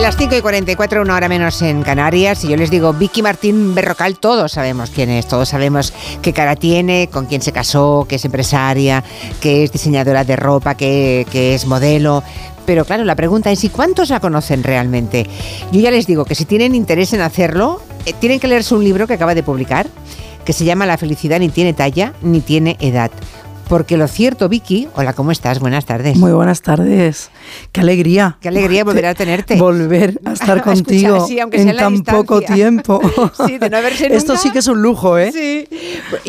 Las 5 y 44, una hora menos en Canarias, y yo les digo, Vicky Martín Berrocal, todos sabemos quién es, todos sabemos qué cara tiene, con quién se casó, que es empresaria, que es diseñadora de ropa, que, es modelo, pero claro, la pregunta es, ¿y cuántos la conocen realmente? Yo ya les digo que si tienen interés en hacerlo, eh, tienen que leerse un libro que acaba de publicar, que se llama La felicidad ni tiene talla ni tiene edad. Porque lo cierto, Vicky, hola, ¿cómo estás? Buenas tardes. Muy buenas tardes. Qué alegría. Qué alegría volver a tenerte. Volver a estar contigo en tan poco tiempo. sí, de no haberse Esto sí que es un lujo, ¿eh? Sí.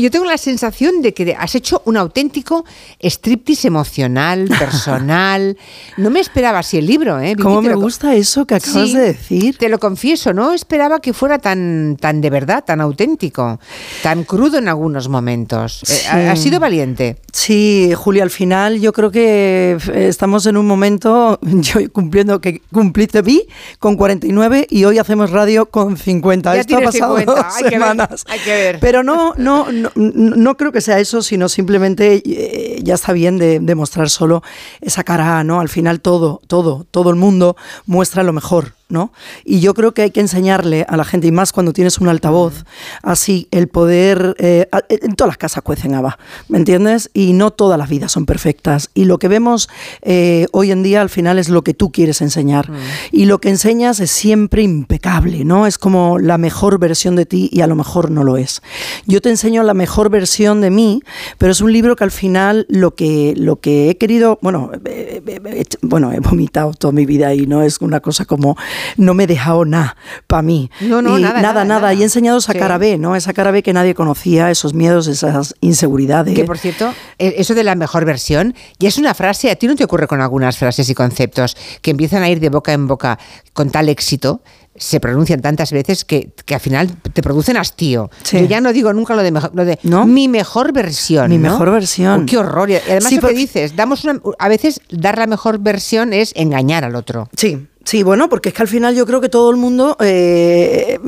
Yo tengo la sensación de que has hecho un auténtico striptease emocional, personal. no me esperaba así el libro, ¿eh? Vicky, ¿Cómo me gusta eso que acabas Sí, de decir? Te lo confieso, no esperaba que fuera tan, tan de verdad, tan auténtico, tan crudo en algunos momentos. Eh, Sí. ha- sido valiente. Sí, Julia, al final yo creo que eh, estamos en un momento, yo cumpliendo, que cumpliste vi con 49 y hoy hacemos radio con 50. Ya Esto ha pasado 50, dos hay que ver, hay que ver. Pero no, no, no, no creo que sea eso, sino simplemente eh, ya está bien de, de mostrar solo esa cara, ¿no? Al final todo, todo, todo el mundo muestra lo mejor. ¿No? Y yo creo que hay que enseñarle a la gente, y más cuando tienes un altavoz, así, el poder... eh, a- en todas las casas cuecen habas, ¿me entiendes? Y no todas las vidas son perfectas. Y lo que vemos eh, hoy en día al final es lo que tú quieres enseñar. Y lo que enseñas es siempre impecable, ¿no? Es como la mejor versión de ti y a lo mejor no lo es. Yo te enseño la mejor versión de mí, pero es un libro que al final lo que, lo que he querido, bueno, eh, eh, eh, bueno, he vomitado toda mi vida y no es una cosa como no me he dejado nada para mí. No, no, Y nada, nada, nada. Y he enseñado esa Sí. cara B, ¿no? Esa cara B que nadie conocía, esos miedos, esas inseguridades. Que por cierto, eh, eso de la mejor versión ya es una frase, a ti no te ocurre con algunas frases y conceptos que empiezan a ir de boca en boca con tal éxito, se pronuncian tantas veces que, que al final te producen hastío. Sí. Yo ya no digo nunca lo de, mejor, lo de ¿No? mi mejor versión. Mi ¿no? mejor versión. Oh, qué horror. Y además Sí, lo que dices, damos una, a veces dar la mejor versión es engañar al otro. Sí, sí, bueno, porque es que al final yo creo que todo el mundo, eh,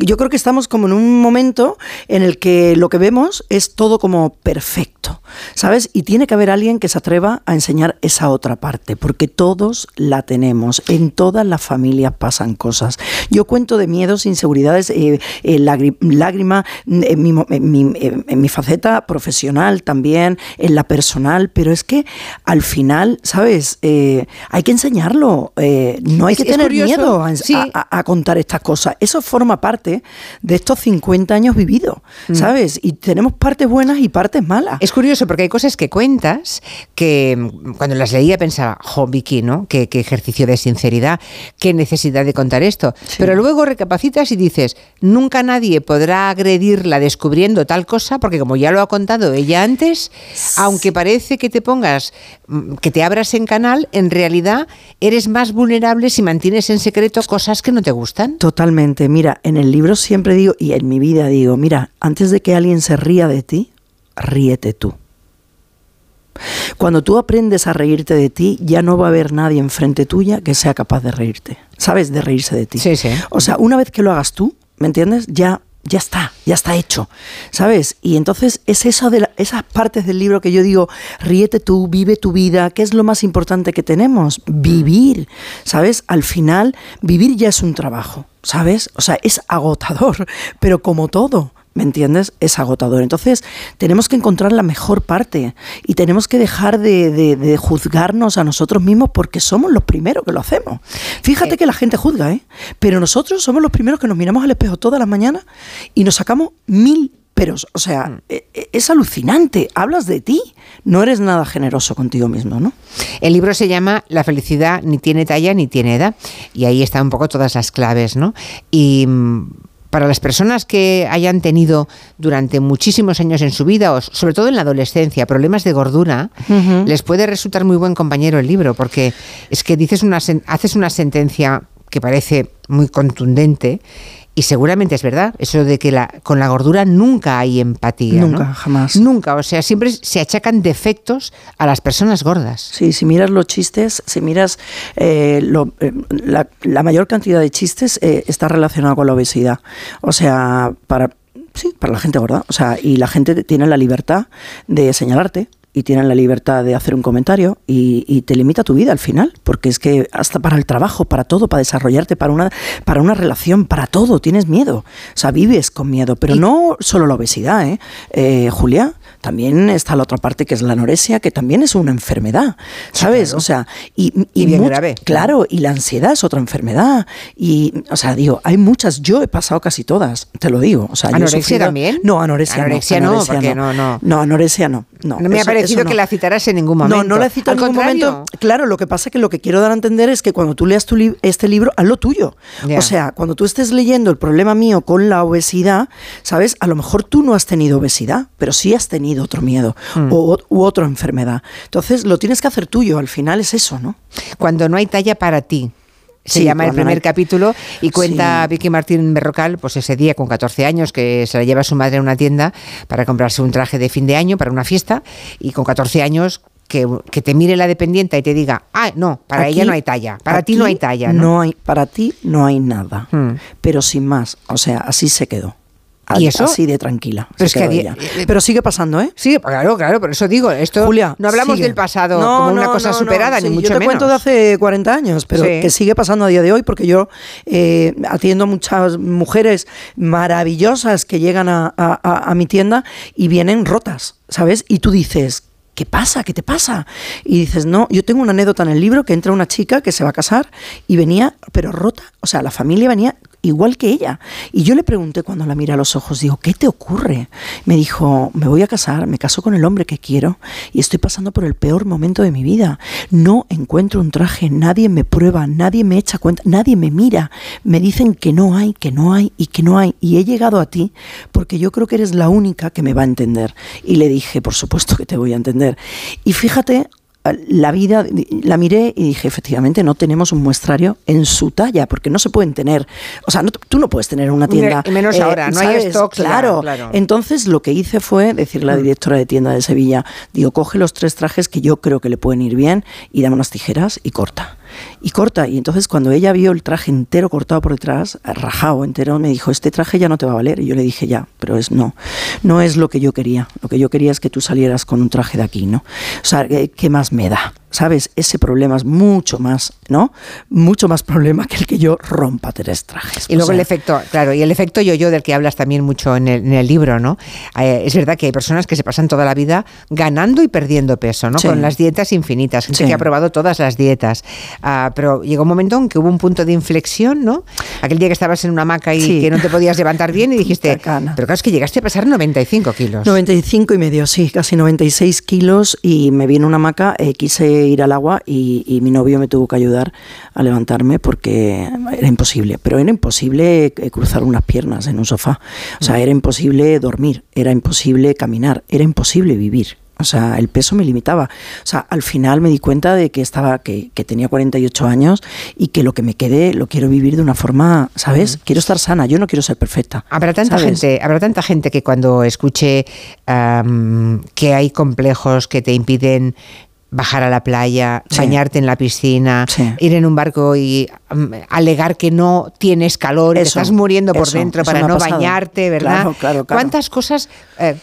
yo creo que estamos como en un momento en el que lo que vemos es todo como perfecto, ¿sabes? Y tiene que haber alguien que se atreva a enseñar esa otra parte, porque todos la tenemos, en todas las familias pasan cosas. Yo cuento de miedos, inseguridades, eh, eh, lágri- lágrima, en mi, mo- en mi- en mi faceta profesional también, en la personal, pero es que al final, ¿sabes? Eh, hay que enseñarlo. eh, no hay que tener curioso, miedo a, sí. a- a- a contar estas cosas. Eso forma parte de estos 50 años vividos, ¿sabes? Y tenemos partes buenas y partes malas. Es curioso porque hay cosas que cuentas que mm, cuando las leía pensaba, jo, Vicky, ¿no? Qué, qué ejercicio de sinceridad, qué necesidad de contar esto. Pero luego recapacitas y dices, nunca nadie podrá agredirla descubriendo tal cosa porque como ya lo ha contado ella antes, aunque parece que te pongas, mm, que te abras en canal, en realidad eres más vulnerable si mantienes en secreto cosas que no te gustan. Totalmente. Mira, en el libro siempre digo, y en mi vida digo, mira, antes de que alguien se ría de ti, ríete tú. Cuando tú aprendes a reírte de ti, ya no va a haber nadie enfrente tuya que sea capaz de reírte. ¿Sabes? De reírse de ti. Sí, sí. O sea, una vez que lo hagas tú, ¿me entiendes? Ya, ya está, ya está hecho. ¿Sabes? Y entonces es eso de la- esas partes del libro que yo digo, ríete tú, vive tu vida, ¿qué es lo más importante que tenemos? Vivir. ¿Sabes? Al final, vivir ya es un trabajo. ¿Sabes? O sea, es agotador, pero como todo. ¿Me entiendes? Es agotador. Entonces, tenemos que encontrar la mejor parte y tenemos que dejar de, de- de juzgarnos a nosotros mismos porque somos los primeros que lo hacemos. Fíjate que la gente juzga, ¿eh? Pero nosotros somos los primeros que nos miramos al espejo todas las mañanas y nos sacamos mil peros. O sea, e- e- es alucinante. Hablas de ti. No eres nada generoso contigo mismo, ¿no? El libro se llama La felicidad ni tiene talla ni tiene edad y ahí están un poco todas las claves, ¿no? Y mm, para las personas que hayan tenido durante muchísimos años en su vida, o sobre todo en la adolescencia, problemas de gordura, les puede resultar muy buen compañero el libro, porque es que dices una haces una sentencia que parece muy contundente y seguramente es verdad, eso de que la, con la gordura nunca hay empatía. ¿no? Nunca, jamás. Nunca, o sea, siempre se achacan defectos a las personas gordas. Sí, si miras los chistes, si miras eh, lo- eh, la, la mayor cantidad de chistes eh, está relacionada con la obesidad. O sea, para sí, para la gente gorda. O sea, y la gente tiene la libertad de señalarte. Y tienen la libertad de hacer un comentario y, te limita tu vida al final, porque es que hasta para el trabajo, para todo, para desarrollarte, para una, para una relación, para todo, tienes miedo. O sea, vives con miedo, pero no solo la obesidad, ¿eh? eh Julia, también está la otra parte que es la anorexia, que también es una enfermedad, ¿sabes? O sea, y, bien grave. Claro, y la ansiedad es otra enfermedad. Y, o sea, digo, hay muchas, yo he pasado casi todas, te lo digo. O sea, ¿Anorexia también? No, anorexia, anorexia no. Anorexia no, no, no. anorexia no. No, me ha parecido que la citaras en ningún momento. No, no la he citado en ningún momento. Claro, lo que pasa es que lo que quiero dar a entender es que cuando tú leas tu este libro, haz lo tuyo. O sea, cuando tú estés leyendo el problema mío con la obesidad, ¿sabes? A lo mejor tú no has tenido obesidad, pero sí has tenido otro miedo mm. o, u otra enfermedad. Entonces lo tienes que hacer tuyo, al final es eso, ¿no? Cuando no hay talla para ti. Se llama el primer capítulo y cuenta Vicky Martín Berrocal, pues ese día con 14 años que se la lleva su madre a una tienda para comprarse un traje de fin de año para una fiesta y con 14 años que, te mire la dependiente y te diga, ah, no, para ella no hay talla, para ti no hay talla. ¿no? hay, para ti no hay nada, mm. pero sin más, o sea, así se quedó. ¿Y eso? Así de tranquila. Eh, pero, sigue pasando, ¿eh? Sí, claro, claro, por eso digo, esto Julia, no hablamos del pasado como una cosa superada, ni mucho yo te cuento de hace 40 años, pero que sigue pasando a día de hoy, porque yo eh, atiendo a muchas mujeres maravillosas que llegan a, a mi tienda y vienen rotas, ¿sabes? Y tú dices, ¿qué pasa? ¿Qué te pasa? Y dices, no, yo tengo una anécdota en el libro que entra una chica que se va a casar y venía, pero rota, sea, la familia venía igual que ella. Y yo le pregunté cuando la miré a los ojos, digo, ¿qué te ocurre? Me dijo, me voy a casar, me caso con el hombre que quiero y estoy pasando por el peor momento de mi vida. No encuentro un traje, nadie me prueba, nadie me echa cuenta, nadie me mira. Me dicen que no hay, que no hay y que no hay. Y he llegado a ti porque yo creo que eres la única que me va a entender. Y le dije, por supuesto que te voy a entender. Y fíjate, la vida, la miré y dije, efectivamente, no tenemos un muestrario en su talla, porque no se pueden tener. O sea, tú no puedes tener una tienda. Y menos ahora, no hay stock. Claro. Entonces, lo que hice fue decirle a la mm. directora de tienda de Sevilla: digo, coge los tres trajes que yo creo que le pueden ir bien y dame unas tijeras y corta y corta. Y entonces cuando ella vio el traje entero cortado por detrás, rajado entero, me dijo, este traje ya no te va a valer. Y yo le dije, ya, pero es no, no es lo que yo quería. Lo que yo quería es que tú salieras con un traje de aquí, ¿no? O sea, ¿qué más me da? ¿Sabes? Ese problema es mucho más, ¿no? Mucho más problema que el que yo rompa tres trajes. Y luego el efecto, claro, y el efecto yo-yo del que hablas también mucho en el, libro, ¿no? Eh, es verdad que hay personas que se pasan toda la vida ganando y perdiendo peso, ¿no? Con las dietas infinitas, gente que ha probado todas las dietas. Ah, pero llegó un momento en que hubo un punto de inflexión, ¿no? Aquel día que estabas en una hamaca y que no te podías levantar bien y dijiste, pero claro, es que llegaste a pesar 95 kilos. 95 y medio, sí, casi 96 kilos y me viene una hamaca, eh, quise ir al agua y, mi novio me tuvo que ayudar a levantarme porque era imposible, pero era imposible eh, cruzar unas piernas en un sofá, o sea, era imposible dormir, era imposible caminar, era imposible vivir. O sea, el peso me limitaba. O sea, al final me di cuenta de que estaba, que, tenía 48 años y que lo que me quede lo quiero vivir de una forma, ¿sabes? Quiero estar sana, yo no quiero ser perfecta. Habrá tanta gente, habrá tanta gente que cuando escuche que hay complejos que te impiden bajar a la playa, bañarte en la piscina, ir en un barco y mm, alegar que no tienes calor, y estás muriendo por dentro para no bañarte, ¿verdad? Claro, claro, ¿Cuántas cosas eh,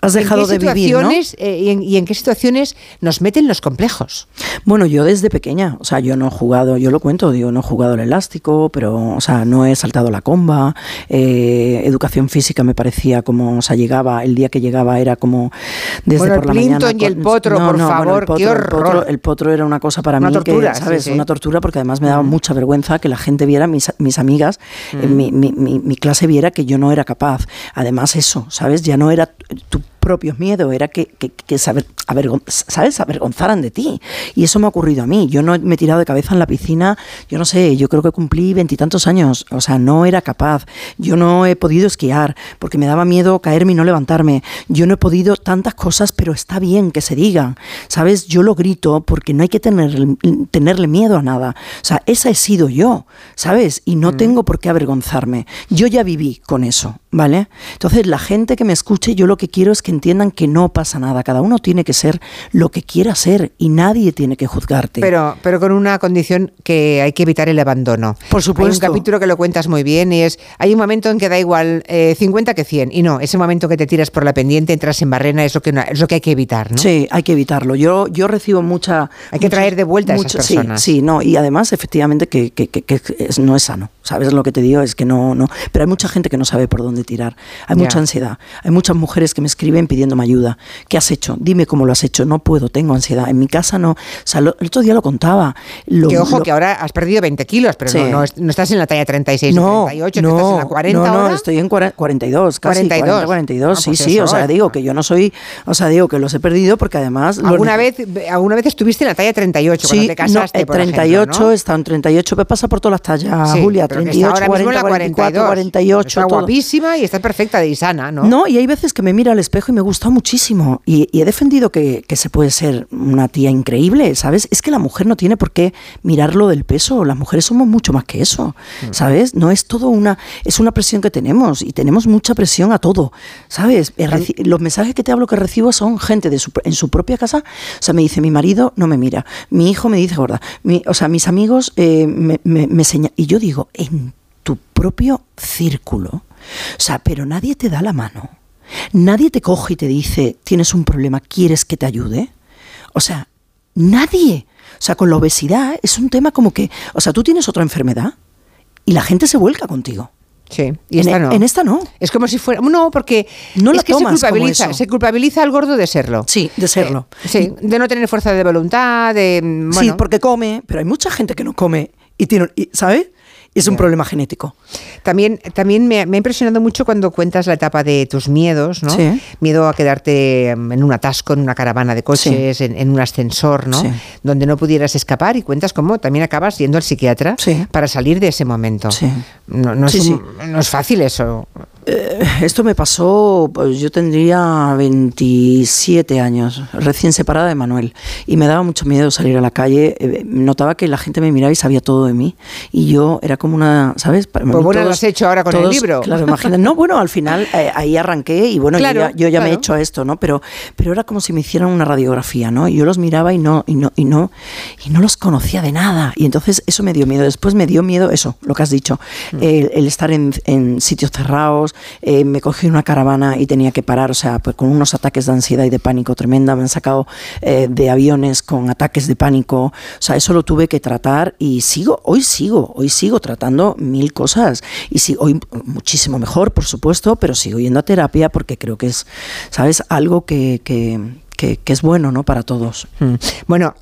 has dejado de vivir, ¿no? Eh, y, en, qué situaciones nos meten los complejos? Bueno, yo desde pequeña, o sea, yo no he jugado, yo lo cuento, digo, no he jugado el elástico, pero, o sea, no he saltado la comba, eh, educación física me parecía como, o sea, llegaba, el día que llegaba era como desde por la mañana. y el potro, por favor, el potro, era una cosa para mí que, ¿sabes? Una tortura porque además me daba mm. mucha vergüenza que la gente viera, mis, mis amigas, mm. mi, mi, mi, clase viera que yo no era capaz. Además eso, ¿sabes? Ya no era tu propios miedos, era que, que, que saber, ¿sabes? avergonzaran de ti. Y eso me ha ocurrido a mí. Yo no me he tirado de cabeza en la piscina, yo no sé, yo creo que cumplí veintitantos años, o sea, no era capaz. Yo no he podido esquiar porque me daba miedo caerme y no levantarme. Yo no he podido tantas cosas, pero está bien que se digan, ¿sabes? Yo lo grito porque no hay que tener, tenerle miedo a nada. O sea, esa he sido yo, ¿sabes? Y no mm. tengo por qué avergonzarme. Yo ya viví con eso ¿vale? Entonces, la gente que me escuche, yo lo que quiero es que entiendan que no pasa nada. Cada uno tiene que ser lo que quiera ser y nadie tiene que juzgarte. Pero, pero con una condición que hay que evitar el abandono. Por supuesto. Hay un capítulo que lo cuentas muy bien y es, hay un momento en que da igual eh, 50 que 100 y no, ese momento que te tiras por la pendiente, entras en barrena, es lo que, es lo que hay que evitar, ¿no? Sí, hay que evitarlo. Yo, yo recibo mucha... Hay que traer de vuelta a esas personas. Sí, sí, no, y además, efectivamente, que, que, que, es, no es sano. ¿Sabes lo que te digo? Es que no, no... Pero hay mucha gente que no sabe por dónde tirar. Hay mucha ansiedad. Hay muchas mujeres que me escriben pidiéndome ayuda. ¿Qué has hecho? Dime cómo lo has hecho. No puedo, tengo ansiedad. En mi casa no. O sea, el otro día lo contaba. Lo, que ojo, que ahora has perdido 20 kilos, pero no, no, estás en la talla 36 no, 38, no, estás en la 40 No, no, ahora? estoy en 42, casi 42. 40, 42. Ah, sí, pues sí, eso, o sea, eh. digo que yo no soy, o sea, digo que los he perdido porque además... lo ¿Alguna vez, ¿Alguna vez estuviste en la talla 38 Sí, cuando te casaste, no, eh, por 38, ejemplo, ¿no? está en 38, me pasa por todas las tallas, Sí, Julia, pero que 38, está ahora mismo en 40, la 44, 42. 48, Está todo. Y está perfecta y sana, ¿no? No, y hay veces que me miro al espejo y me gusta muchísimo. Y, y he defendido que, que se puede ser una tía increíble, ¿sabes? Es que la mujer no tiene por qué mirarlo del peso. Las mujeres somos mucho más que eso, Mm. ¿sabes? No es todo una. Es una presión que tenemos y tenemos mucha presión a todo, ¿sabes? Los mensajes que te hablo que recibo son gente de su, en su propia casa. O sea, me dice, mi marido no me mira, mi hijo me dice gorda, mi- o sea, mis amigos eh, me, me, me señalan. Y yo digo, en tu propio círculo. O sea, pero nadie te da la mano. Nadie te coge y te dice, tienes un problema, ¿quieres que te ayude? O sea, nadie. O sea, con la obesidad es un tema como que, o sea, tú tienes otra enfermedad y la gente se vuelca contigo. Sí, y En esta e- no. en esta no. Es como si fuera. No, porque No es que se culpabiliza, eso. se culpabiliza al gordo de serlo. Sí, de serlo. Eh, sí, de no tener fuerza de voluntad, de. mm, Sí, Bueno, porque come, pero hay mucha gente que no come y tiene, y- ¿sabes? Es un problema genético. También, también me, me ha impresionado mucho cuando cuentas la etapa de tus miedos, ¿no? Sí. Miedo a quedarte mm, en un atasco, en una caravana de coches, en, en un ascensor, ¿no? Sí. Donde no pudieras escapar y cuentas cómo también acabas yendo al psiquiatra para salir de ese momento. Sí. No, no Sí, es, sí. un- no es fácil eso. Eh, Esto me pasó, pues yo tendría 27 años, recién separada de Manuel, y me daba mucho miedo salir a la calle. eh, Notaba que la gente me miraba y sabía todo de mí, y yo era como una, ¿sabes? Para mí Pues bueno, lo has hecho ahora con el libro. Claro, imagínate. No, bueno, al final eh, ahí arranqué y bueno, yo ya, yo ya me he hecho a esto, ¿no? Pero, pero era como si me hicieran una radiografía, ¿no? Y yo los miraba y no, y no, y no, y no los conocía de nada. Y entonces eso me dio miedo. Después me dio miedo eso, lo que has dicho, Mm. el, el estar en, en sitios cerrados, eh, me cogí una caravana y tenía que parar, o sea, pues con unos ataques de ansiedad y de pánico tremenda, me han sacado eh, de aviones con ataques de pánico, o sea, eso lo tuve que tratar y sigo, hoy sigo, hoy sigo tratando mil cosas y sí, hoy muchísimo mejor, por supuesto, pero sigo yendo a terapia porque creo que es, ¿sabes? Algo que, que, que- es bueno, ¿no? Para todos. Mm. Bueno,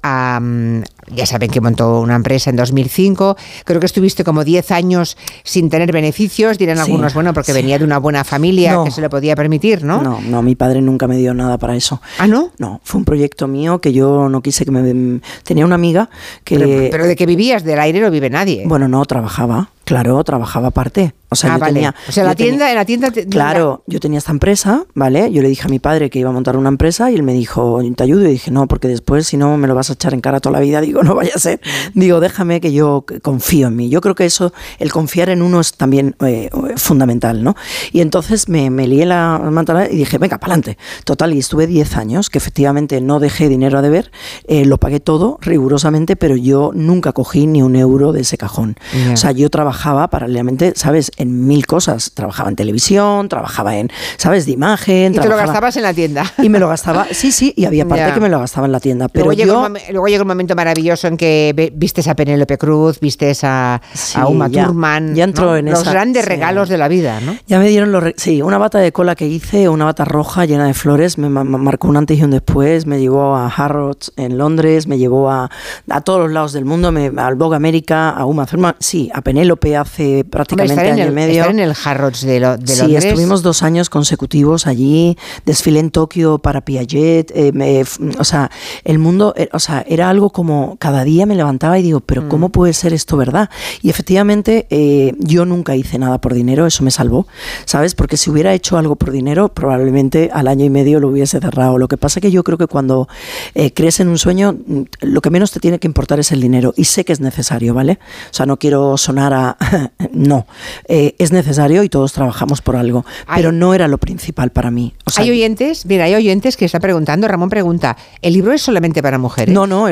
ya saben que montó una empresa en 2005. Creo que estuviste como 10 años sin tener beneficios. Dirán Sí, algunos, bueno, porque sí. venía de una buena familia No. que se lo podía permitir, ¿no? No, no, mi padre nunca me dio nada para eso. Ah, ¿no? No, fue un proyecto mío que yo no quise que me... Tenía una amiga que... Pero, pero de que vivías del aire no vive nadie. Bueno, no, trabajaba, claro, trabajaba aparte. O sea, ah, yo vale. tenía... o sea, la tenía- tienda, en la tienda. te- Claro, yo tenía esta empresa, ¿vale? Yo le dije a mi padre que iba a montar una empresa y él me dijo, ¿te ayudo? Y dije, no, porque después si no me lo vas a echar en cara toda la vida. Digo, no vaya a ser. Digo, déjame que yo confío en mí. Yo creo que eso, el confiar en uno es también eh, fundamental, ¿no? Y entonces me, me lié la manta y dije, venga, para adelante. Total, y estuve 10 años, que efectivamente no dejé dinero a deber, eh, lo pagué todo rigurosamente, pero yo nunca cogí ni un euro de ese cajón. O sea, yo trabajaba paralelamente, ¿sabes? En mil cosas. Trabajaba en televisión, trabajaba en, ¿sabes? De imagen. Y te lo trabajaba- gastabas en la tienda. Y me lo gastaba, sí, sí, y había parte que me lo gastaba en la tienda. Pero yo, luego llegó un momento maravilloso en que vistes a Penélope Cruz, vistes a, Sí, a Uma ya- Thurman. ya entró ¿no? en Los esa- grandes sí. regalos de la vida, ¿no? Ya me dieron los... Sí, una bata de cola que hice, una bata roja llena de flores, me ma- ma- marcó un antes y un después, me llevó a Harrods en Londres, me llevó a, a todos los lados del mundo, me, al Vogue América, a Uma Thurman, sí, a Penélope hace prácticamente año y medio. estar en el Harrods de, lo- de sí, Londres. estuvimos dos años consecutivos allí, desfilé en Tokio para Piaget, eh, me- o sea, el mundo, eh, o sea, era algo como no, cada día me levantaba y digo, pero ¿cómo mm. puede ser esto verdad? Y efectivamente, eh, yo nunca hice nada por dinero, eso me salvó, ¿sabes? Porque si hubiera hecho algo por dinero, probablemente al año y medio lo hubiese cerrado. Lo que pasa es que yo creo que cuando eh, crees en un sueño, mm, lo que menos te tiene que importar es el dinero. Y sé que es necesario, ¿vale? O sea, no quiero sonar a... no, eh, es necesario y todos trabajamos por algo, pero no era lo principal para mí. hay oyentes, mira, hay oyentes que están preguntando, Ramón pregunta, ¿el libro es solamente para mujeres? No, no,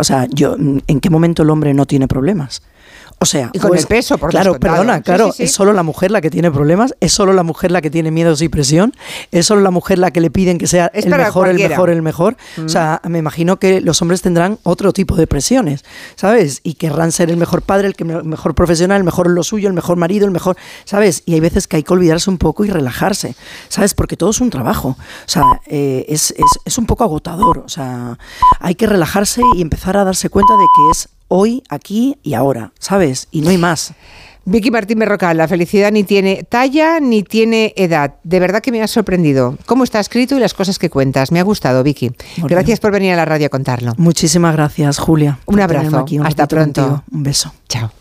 o sea, yo, ¿en qué momento el hombre no tiene problemas? O sea, y con el peso, por Claro, perdona, claro, es solo la mujer la que tiene problemas, es solo la mujer la que tiene miedos y presión, es solo la mujer la que le piden que sea el mejor, el mejor, el mejor. O sea, me imagino que los hombres tendrán otro tipo de presiones, ¿sabes? Y querrán ser el mejor padre, el mejor profesional, el mejor en lo suyo, el mejor marido, el mejor, ¿sabes? Y hay veces que hay que olvidarse un poco y relajarse, ¿sabes? Porque todo es un trabajo. O sea, eh, es, es, es un poco agotador. O sea, hay que relajarse y empezar a darse cuenta de que es hoy, aquí y ahora, ¿sabes? Y no hay más. Vicky Martín Berrocal, la felicidad ni tiene talla ni tiene edad. De verdad que me ha sorprendido cómo está escrito y las cosas que cuentas. Me ha gustado, Vicky. Gracias por venir a la radio a contarlo. Muchísimas gracias, Julia. Un abrazo. Hasta pronto. Un beso. Chao.